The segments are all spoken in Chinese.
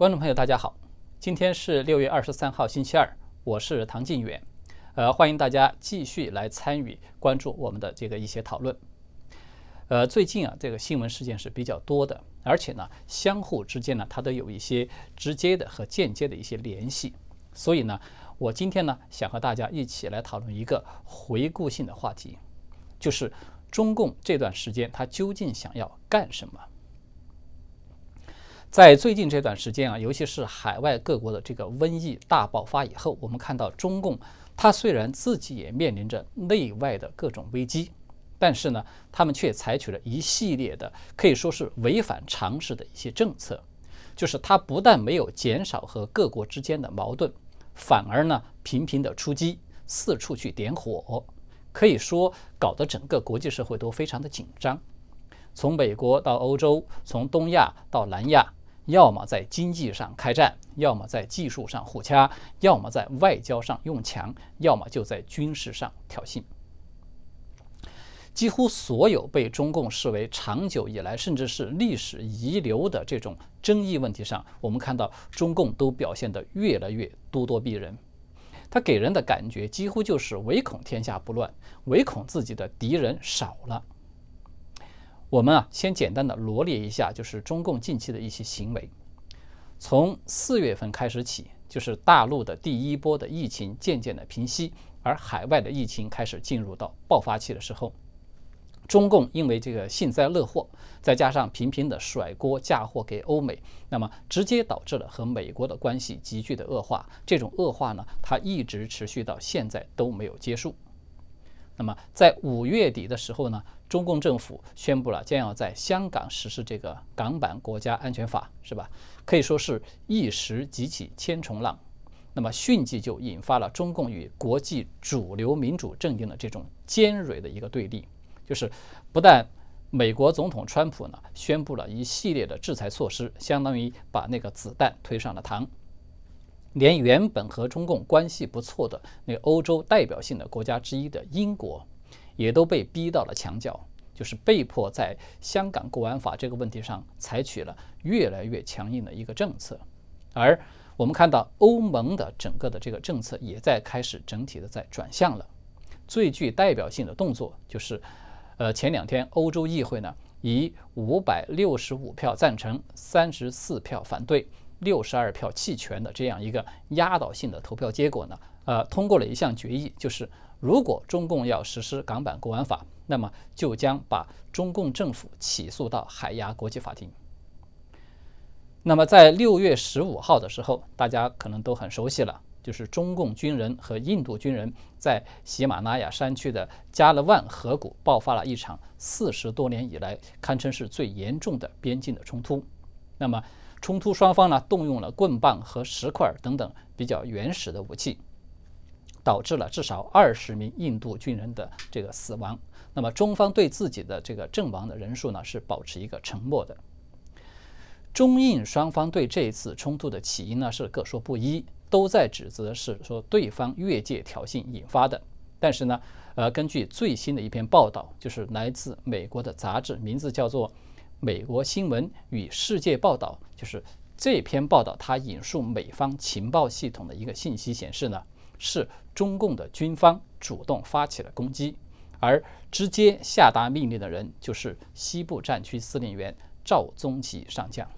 观众朋友，大家好，今天是六月二十三号，星期二，我是唐晋远，呃，欢迎大家继续来参与关注我们的这个一些讨论。呃，最近啊，这个新闻事件是比较多的，而且呢，相互之间呢，它都有一些直接的和间接的一些联系。所以呢，我今天呢，想和大家一起来讨论一个回顾性的话题，就是中共这段时间它究竟想要干什么？在最近这段时间啊，尤其是海外各国的这个瘟疫大爆发以后，我们看到中共，它虽然自己也面临着内外的各种危机，但是呢，他们却采取了一系列的可以说是违反常识的一些政策，就是它不但没有减少和各国之间的矛盾，反而呢频频的出击，四处去点火，可以说搞得整个国际社会都非常的紧张，从美国到欧洲，从东亚到南亚。要么在经济上开战，要么在技术上互掐，要么在外交上用强，要么就在军事上挑衅。几乎所有被中共视为长久以来甚至是历史遗留的这种争议问题上，我们看到中共都表现得越来越咄咄逼人。他给人的感觉几乎就是唯恐天下不乱，唯恐自己的敌人少了。我们啊，先简单的罗列一下，就是中共近期的一些行为。从四月份开始起，就是大陆的第一波的疫情渐渐的平息，而海外的疫情开始进入到爆发期的时候，中共因为这个幸灾乐祸，再加上频频的甩锅嫁祸给欧美，那么直接导致了和美国的关系急剧的恶化。这种恶化呢，它一直持续到现在都没有结束。那么在五月底的时候呢？中共政府宣布了将要在香港实施这个港版国家安全法，是吧？可以说是一时激起千重浪，那么迅即就引发了中共与国际主流民主阵营的这种尖锐的一个对立。就是不但美国总统川普呢宣布了一系列的制裁措施，相当于把那个子弹推上了膛，连原本和中共关系不错的那欧洲代表性的国家之一的英国。也都被逼到了墙角，就是被迫在香港国安法这个问题上采取了越来越强硬的一个政策，而我们看到欧盟的整个的这个政策也在开始整体的在转向了。最具代表性的动作就是，呃，前两天欧洲议会呢以五百六十五票赞成、三十四票反对、六十二票弃权的这样一个压倒性的投票结果呢，呃，通过了一项决议，就是。如果中共要实施港版国安法，那么就将把中共政府起诉到海牙国际法庭。那么在六月十五号的时候，大家可能都很熟悉了，就是中共军人和印度军人在喜马拉雅山区的加勒万河谷爆发了一场四十多年以来堪称是最严重的边境的冲突。那么冲突双方呢，动用了棍棒和石块等等比较原始的武器。导致了至少二十名印度军人的这个死亡。那么中方对自己的这个阵亡的人数呢，是保持一个沉默的。中印双方对这一次冲突的起因呢，是各说不一，都在指责是说对方越界挑衅引发的。但是呢，呃，根据最新的一篇报道，就是来自美国的杂志，名字叫做《美国新闻与世界报道》，就是这篇报道它引述美方情报系统的一个信息显示呢。是中共的军方主动发起了攻击，而直接下达命令的人就是西部战区司令员赵宗吉上将。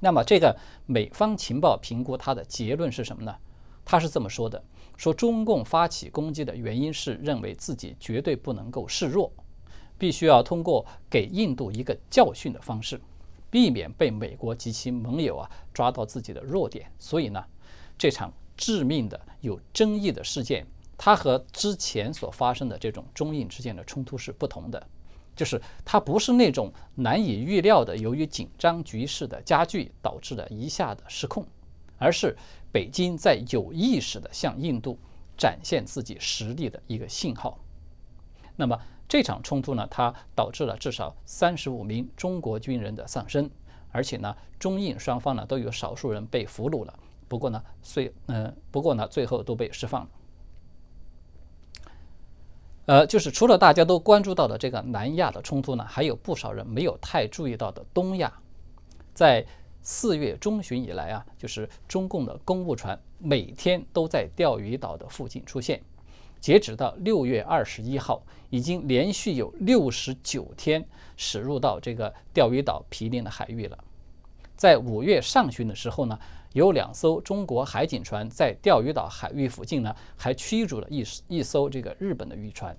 那么，这个美方情报评估他的结论是什么呢？他是这么说的：说中共发起攻击的原因是认为自己绝对不能够示弱，必须要通过给印度一个教训的方式，避免被美国及其盟友啊抓到自己的弱点。所以呢，这场。致命的有争议的事件，它和之前所发生的这种中印之间的冲突是不同的，就是它不是那种难以预料的，由于紧张局势的加剧导致的一下的失控，而是北京在有意识的向印度展现自己实力的一个信号。那么这场冲突呢，它导致了至少三十五名中国军人的丧生，而且呢，中印双方呢都有少数人被俘虏了。不过呢，最嗯，不过呢，最后都被释放了。呃，就是除了大家都关注到的这个南亚的冲突呢，还有不少人没有太注意到的东亚。在四月中旬以来啊，就是中共的公务船每天都在钓鱼岛的附近出现。截止到六月二十一号，已经连续有六十九天驶入到这个钓鱼岛毗邻的海域了。在五月上旬的时候呢，有两艘中国海警船在钓鱼岛海域附近呢，还驱逐了一一艘这个日本的渔船。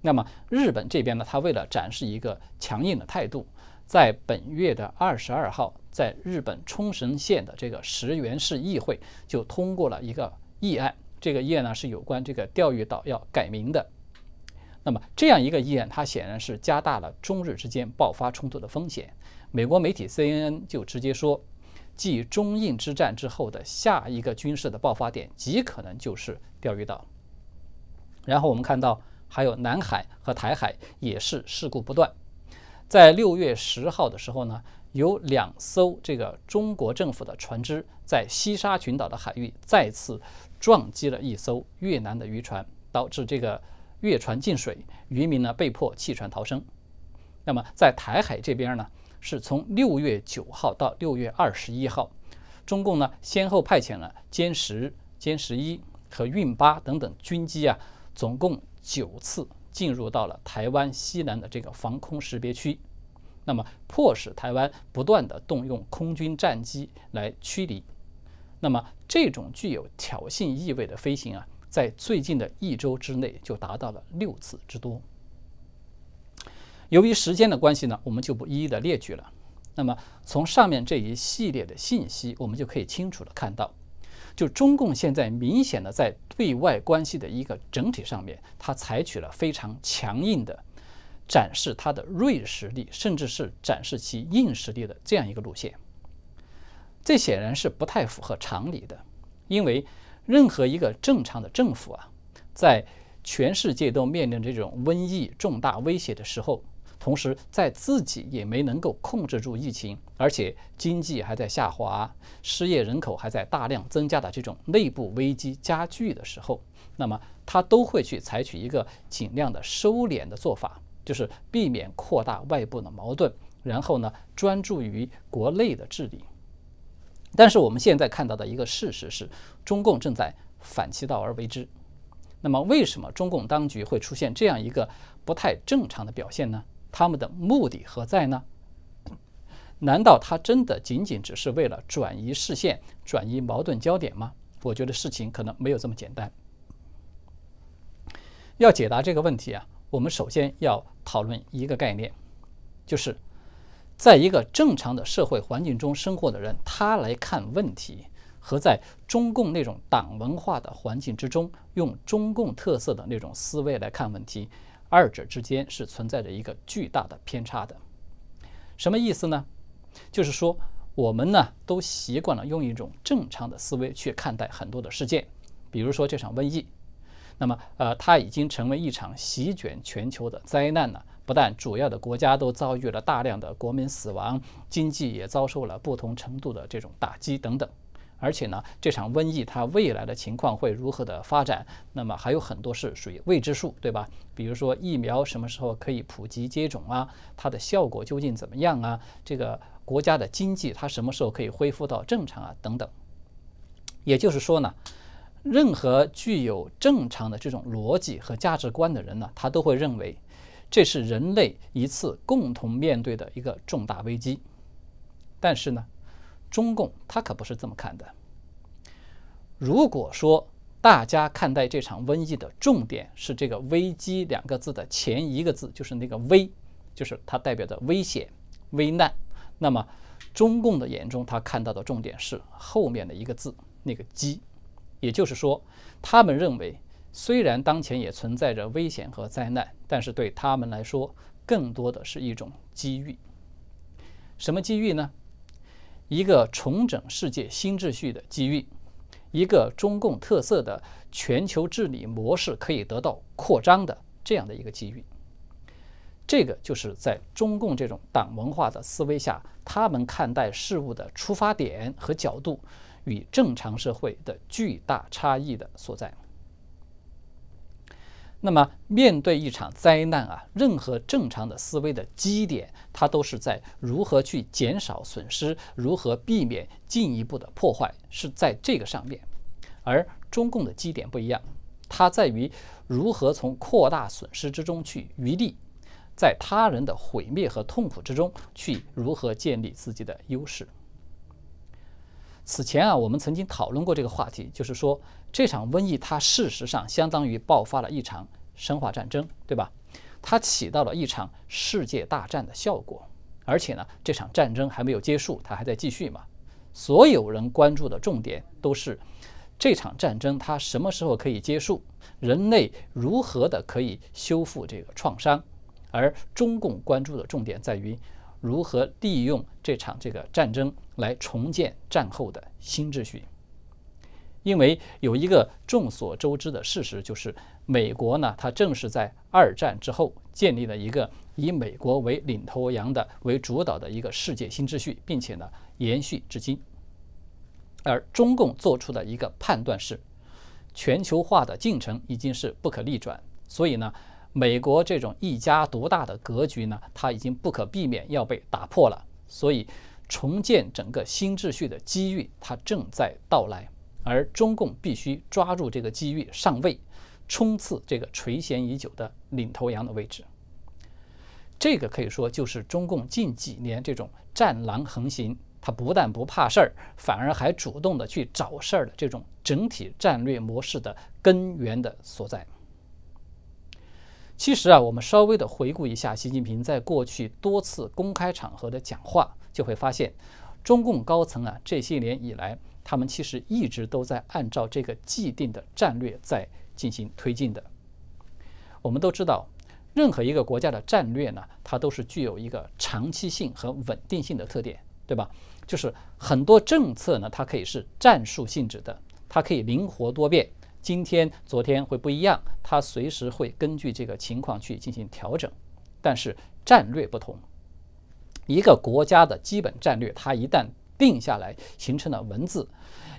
那么日本这边呢，他为了展示一个强硬的态度，在本月的二十二号，在日本冲绳县的这个石原市议会就通过了一个议案。这个议案呢是有关这个钓鱼岛要改名的。那么这样一个议案，它显然是加大了中日之间爆发冲突的风险。美国媒体 CNN 就直接说，继中印之战之后的下一个军事的爆发点极可能就是钓鱼岛。然后我们看到，还有南海和台海也是事故不断。在六月十号的时候呢，有两艘这个中国政府的船只在西沙群岛的海域再次。撞击了一艘越南的渔船，导致这个越船进水，渔民呢被迫弃船逃生。那么在台海这边呢，是从六月九号到六月二十一号，中共呢先后派遣了歼十、歼十一和运八等等军机啊，总共九次进入到了台湾西南的这个防空识别区，那么迫使台湾不断的动用空军战机来驱离。那么，这种具有挑衅意味的飞行啊，在最近的一周之内就达到了六次之多。由于时间的关系呢，我们就不一一的列举了。那么，从上面这一系列的信息，我们就可以清楚的看到，就中共现在明显的在对外关系的一个整体上面，它采取了非常强硬的展示它的锐实力，甚至是展示其硬实力的这样一个路线。这显然是不太符合常理的，因为任何一个正常的政府啊，在全世界都面临这种瘟疫重大威胁的时候，同时在自己也没能够控制住疫情，而且经济还在下滑，失业人口还在大量增加的这种内部危机加剧的时候，那么他都会去采取一个尽量的收敛的做法，就是避免扩大外部的矛盾，然后呢，专注于国内的治理。但是我们现在看到的一个事实是，中共正在反其道而为之。那么，为什么中共当局会出现这样一个不太正常的表现呢？他们的目的何在呢？难道他真的仅仅只是为了转移视线、转移矛盾焦点吗？我觉得事情可能没有这么简单。要解答这个问题啊，我们首先要讨论一个概念，就是。在一个正常的社会环境中生活的人，他来看问题，和在中共那种党文化的环境之中，用中共特色的那种思维来看问题，二者之间是存在着一个巨大的偏差的。什么意思呢？就是说，我们呢都习惯了用一种正常的思维去看待很多的事件，比如说这场瘟疫，那么呃，它已经成为一场席卷全球的灾难了。不但主要的国家都遭遇了大量的国民死亡，经济也遭受了不同程度的这种打击等等，而且呢，这场瘟疫它未来的情况会如何的发展，那么还有很多是属于未知数，对吧？比如说疫苗什么时候可以普及接种啊？它的效果究竟怎么样啊？这个国家的经济它什么时候可以恢复到正常啊？等等。也就是说呢，任何具有正常的这种逻辑和价值观的人呢，他都会认为。这是人类一次共同面对的一个重大危机，但是呢，中共他可不是这么看的。如果说大家看待这场瘟疫的重点是这个“危机”两个字的前一个字，就是那个“危”，就是它代表的危险、危难，那么中共的眼中，他看到的重点是后面的一个字，那个“机”，也就是说，他们认为。虽然当前也存在着危险和灾难，但是对他们来说，更多的是一种机遇。什么机遇呢？一个重整世界新秩序的机遇，一个中共特色的全球治理模式可以得到扩张的这样的一个机遇。这个就是在中共这种党文化的思维下，他们看待事物的出发点和角度与正常社会的巨大差异的所在。那么，面对一场灾难啊，任何正常的思维的基点，它都是在如何去减少损失，如何避免进一步的破坏，是在这个上面。而中共的基点不一样，它在于如何从扩大损失之中去余利，在他人的毁灭和痛苦之中去如何建立自己的优势。此前啊，我们曾经讨论过这个话题，就是说。这场瘟疫，它事实上相当于爆发了一场生化战争，对吧？它起到了一场世界大战的效果，而且呢，这场战争还没有结束，它还在继续嘛。所有人关注的重点都是这场战争它什么时候可以结束，人类如何的可以修复这个创伤，而中共关注的重点在于如何利用这场这个战争来重建战后的新秩序。因为有一个众所周知的事实，就是美国呢，它正是在二战之后建立了一个以美国为领头羊的、为主导的一个世界新秩序，并且呢延续至今。而中共做出的一个判断是，全球化的进程已经是不可逆转，所以呢，美国这种一家独大的格局呢，它已经不可避免要被打破了，所以重建整个新秩序的机遇，它正在到来。而中共必须抓住这个机遇上位，冲刺这个垂涎已久的领头羊的位置。这个可以说就是中共近几年这种战狼横行，他不但不怕事儿，反而还主动的去找事儿的这种整体战略模式的根源的所在。其实啊，我们稍微的回顾一下习近平在过去多次公开场合的讲话，就会发现，中共高层啊这些年以来。他们其实一直都在按照这个既定的战略在进行推进的。我们都知道，任何一个国家的战略呢，它都是具有一个长期性和稳定性的特点，对吧？就是很多政策呢，它可以是战术性质的，它可以灵活多变，今天、昨天会不一样，它随时会根据这个情况去进行调整。但是战略不同，一个国家的基本战略，它一旦定下来形成了文字，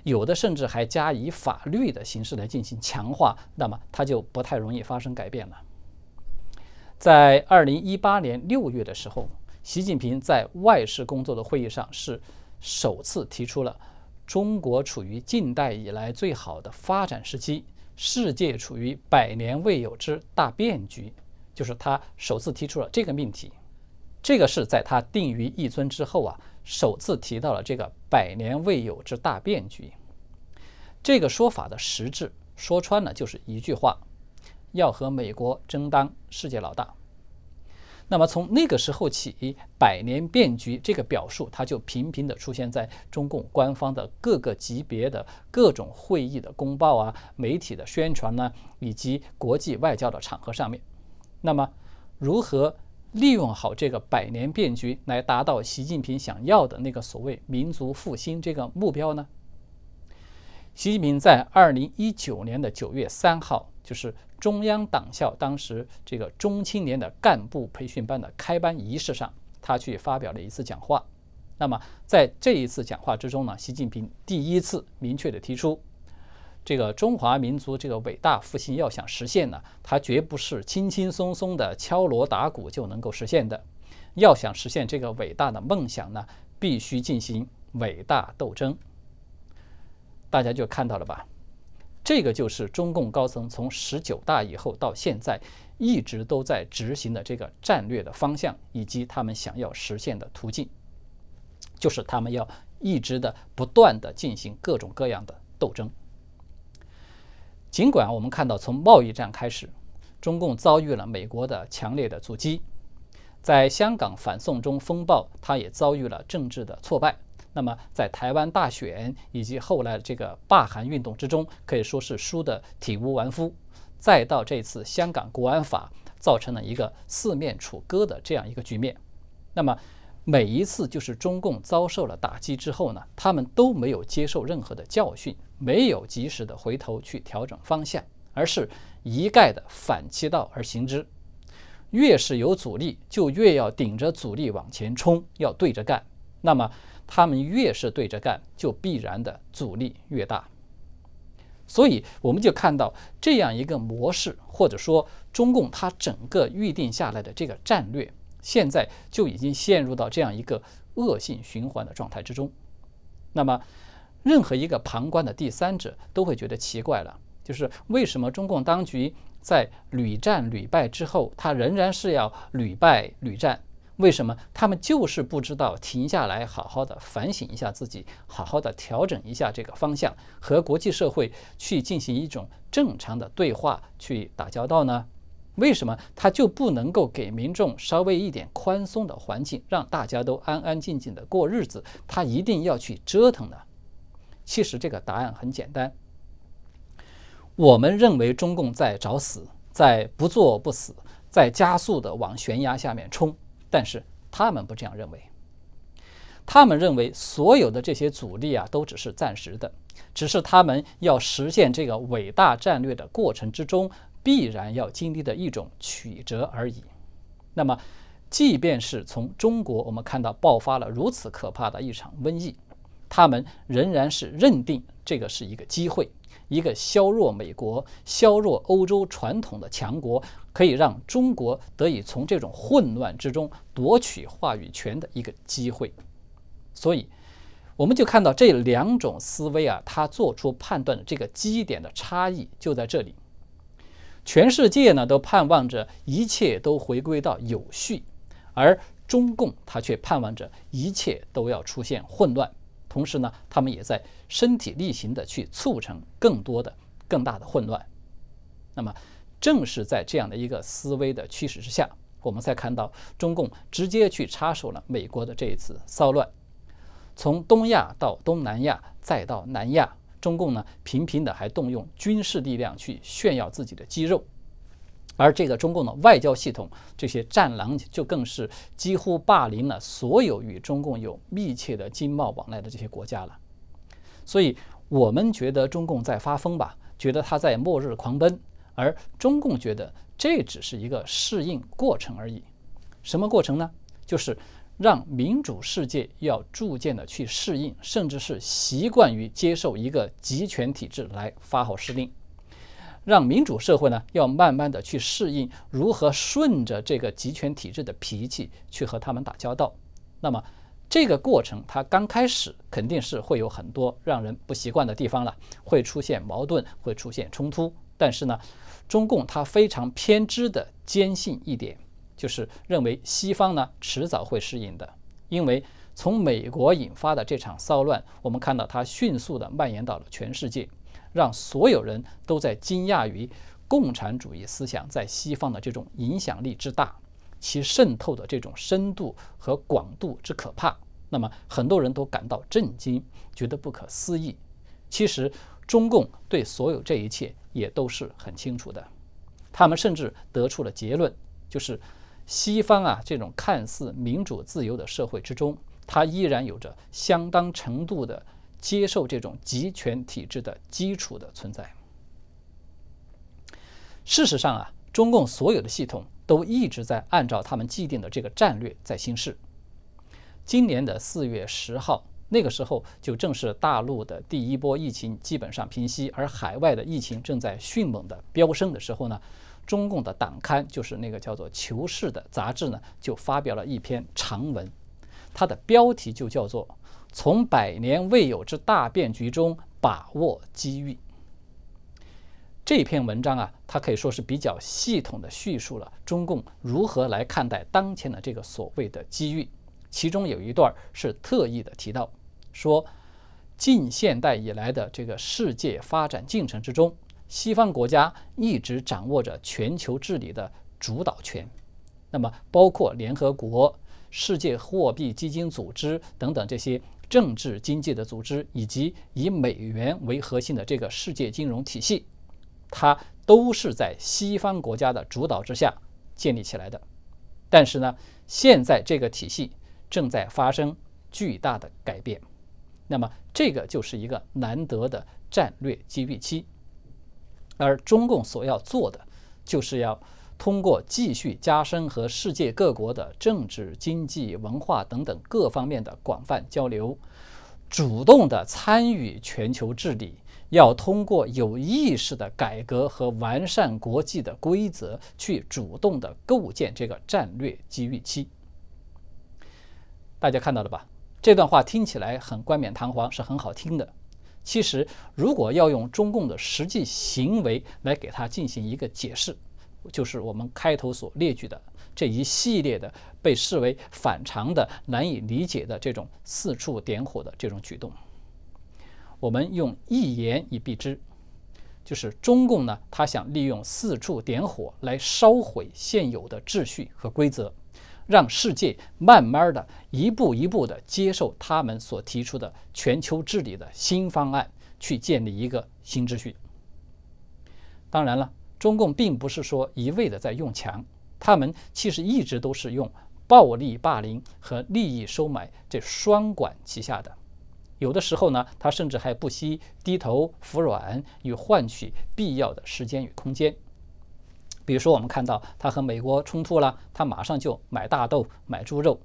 有的甚至还加以法律的形式来进行强化，那么它就不太容易发生改变了。在二零一八年六月的时候，习近平在外事工作的会议上是首次提出了中国处于近代以来最好的发展时期，世界处于百年未有之大变局，就是他首次提出了这个命题。这个是在他定于一尊之后啊。首次提到了这个百年未有之大变局，这个说法的实质说穿了就是一句话：要和美国争当世界老大。那么从那个时候起，“百年变局”这个表述，它就频频地出现在中共官方的各个级别的各种会议的公报啊、媒体的宣传呢，以及国际外交的场合上面。那么，如何？利用好这个百年变局，来达到习近平想要的那个所谓民族复兴这个目标呢？习近平在二零一九年的九月三号，就是中央党校当时这个中青年的干部培训班的开班仪式上，他去发表了一次讲话。那么在这一次讲话之中呢，习近平第一次明确的提出。这个中华民族这个伟大复兴要想实现呢，它绝不是轻轻松松的敲锣打鼓就能够实现的。要想实现这个伟大的梦想呢，必须进行伟大斗争。大家就看到了吧？这个就是中共高层从十九大以后到现在一直都在执行的这个战略的方向，以及他们想要实现的途径，就是他们要一直的不断的进行各种各样的斗争。尽管我们看到，从贸易战开始，中共遭遇了美国的强烈的阻击；在香港反送中风暴，它也遭遇了政治的挫败。那么，在台湾大选以及后来这个罢韩运动之中，可以说是输得体无完肤。再到这次香港国安法，造成了一个四面楚歌的这样一个局面。那么，每一次就是中共遭受了打击之后呢，他们都没有接受任何的教训。没有及时的回头去调整方向，而是一概的反其道而行之。越是有阻力，就越要顶着阻力往前冲，要对着干。那么他们越是对着干，就必然的阻力越大。所以我们就看到这样一个模式，或者说中共它整个预定下来的这个战略，现在就已经陷入到这样一个恶性循环的状态之中。那么，任何一个旁观的第三者都会觉得奇怪了，就是为什么中共当局在屡战屡败之后，他仍然是要屡败屡战？为什么他们就是不知道停下来，好好的反省一下自己，好好的调整一下这个方向，和国际社会去进行一种正常的对话，去打交道呢？为什么他就不能够给民众稍微一点宽松的环境，让大家都安安静静的过日子？他一定要去折腾呢？其实这个答案很简单，我们认为中共在找死，在不作不死，在加速的往悬崖下面冲。但是他们不这样认为，他们认为所有的这些阻力啊都只是暂时的，只是他们要实现这个伟大战略的过程之中必然要经历的一种曲折而已。那么，即便是从中国我们看到爆发了如此可怕的一场瘟疫，他们仍然是认定这个是一个机会。一个削弱美国、削弱欧洲传统的强国，可以让中国得以从这种混乱之中夺取话语权的一个机会。所以，我们就看到这两种思维啊，它做出判断的这个基点的差异就在这里。全世界呢都盼望着一切都回归到有序，而中共他却盼望着一切都要出现混乱。同时呢，他们也在身体力行地去促成更多的、更大的混乱。那么，正是在这样的一个思维的驱使之下，我们才看到中共直接去插手了美国的这一次骚乱。从东亚到东南亚，再到南亚，中共呢频频的还动用军事力量去炫耀自己的肌肉。而这个中共的外交系统，这些战狼就更是几乎霸凌了所有与中共有密切的经贸往来的这些国家了。所以，我们觉得中共在发疯吧，觉得他在末日狂奔，而中共觉得这只是一个适应过程而已。什么过程呢？就是让民主世界要逐渐的去适应，甚至是习惯于接受一个集权体制来发号施令。让民主社会呢，要慢慢的去适应如何顺着这个集权体制的脾气去和他们打交道。那么这个过程，它刚开始肯定是会有很多让人不习惯的地方了，会出现矛盾，会出现冲突。但是呢，中共它非常偏执的坚信一点，就是认为西方呢迟早会适应的，因为从美国引发的这场骚乱，我们看到它迅速的蔓延到了全世界。让所有人都在惊讶于共产主义思想在西方的这种影响力之大，其渗透的这种深度和广度之可怕。那么，很多人都感到震惊，觉得不可思议。其实，中共对所有这一切也都是很清楚的。他们甚至得出了结论，就是西方啊这种看似民主自由的社会之中，它依然有着相当程度的。接受这种集权体制的基础的存在。事实上啊，中共所有的系统都一直在按照他们既定的这个战略在行事。今年的四月十号，那个时候就正是大陆的第一波疫情基本上平息，而海外的疫情正在迅猛的飙升的时候呢，中共的党刊就是那个叫做《求是》的杂志呢，就发表了一篇长文，它的标题就叫做。从百年未有之大变局中把握机遇。这篇文章啊，它可以说是比较系统的叙述了中共如何来看待当前的这个所谓的机遇。其中有一段是特意的提到，说近现代以来的这个世界发展进程之中，西方国家一直掌握着全球治理的主导权。那么，包括联合国、世界货币基金组织等等这些。政治经济的组织以及以美元为核心的这个世界金融体系，它都是在西方国家的主导之下建立起来的。但是呢，现在这个体系正在发生巨大的改变。那么，这个就是一个难得的战略机遇期。而中共所要做的，就是要。通过继续加深和世界各国的政治、经济、文化等等各方面的广泛交流，主动的参与全球治理，要通过有意识的改革和完善国际的规则，去主动的构建这个战略机遇期。大家看到了吧？这段话听起来很冠冕堂皇，是很好听的。其实，如果要用中共的实际行为来给它进行一个解释，就是我们开头所列举的这一系列的被视为反常的、难以理解的这种四处点火的这种举动。我们用一言以蔽之，就是中共呢，他想利用四处点火来烧毁现有的秩序和规则，让世界慢慢的一步一步的接受他们所提出的全球治理的新方案，去建立一个新秩序。当然了，中共并不是说一味的在用强，他们其实一直都是用暴力霸凌和利益收买这双管齐下的。有的时候呢，他甚至还不惜低头服软，以换取必要的时间与空间。比如说，我们看到他和美国冲突了，他马上就买大豆、买猪肉，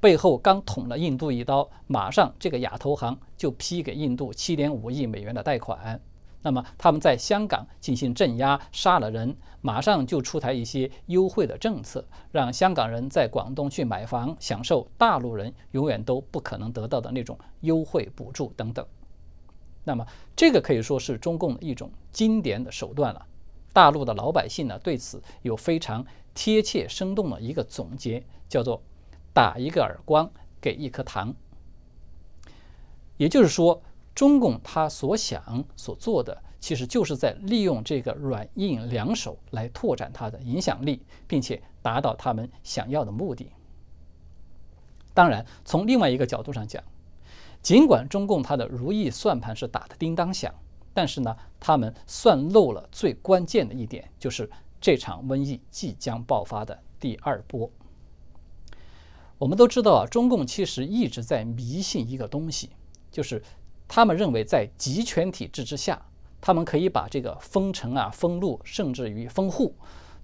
背后刚捅了印度一刀，马上这个亚投行就批给印度七点五亿美元的贷款。那么他们在香港进行镇压，杀了人，马上就出台一些优惠的政策，让香港人在广东去买房，享受大陆人永远都不可能得到的那种优惠补助等等。那么这个可以说是中共的一种经典的手段了。大陆的老百姓呢对此有非常贴切生动的一个总结，叫做“打一个耳光给一颗糖”。也就是说。中共他所想所做的，其实就是在利用这个软硬两手来拓展他的影响力，并且达到他们想要的目的。当然，从另外一个角度上讲，尽管中共他的如意算盘是打得叮当响，但是呢，他们算漏了最关键的一点，就是这场瘟疫即将爆发的第二波。我们都知道啊，中共其实一直在迷信一个东西，就是。他们认为，在集权体制之下，他们可以把这个封城啊、封路，甚至于封户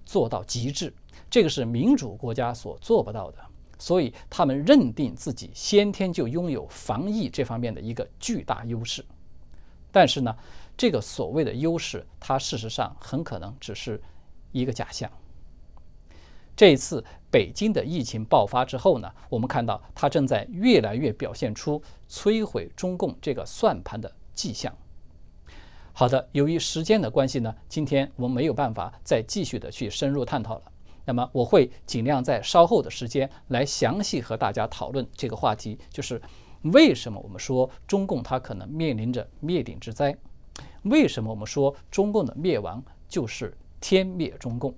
做到极致。这个是民主国家所做不到的，所以他们认定自己先天就拥有防疫这方面的一个巨大优势。但是呢，这个所谓的优势，它事实上很可能只是一个假象。这一次北京的疫情爆发之后呢，我们看到它正在越来越表现出摧毁中共这个算盘的迹象。好的，由于时间的关系呢，今天我们没有办法再继续的去深入探讨了。那么我会尽量在稍后的时间来详细和大家讨论这个话题，就是为什么我们说中共它可能面临着灭顶之灾？为什么我们说中共的灭亡就是天灭中共？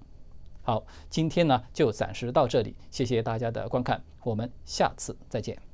好，今天呢就暂时到这里，谢谢大家的观看，我们下次再见。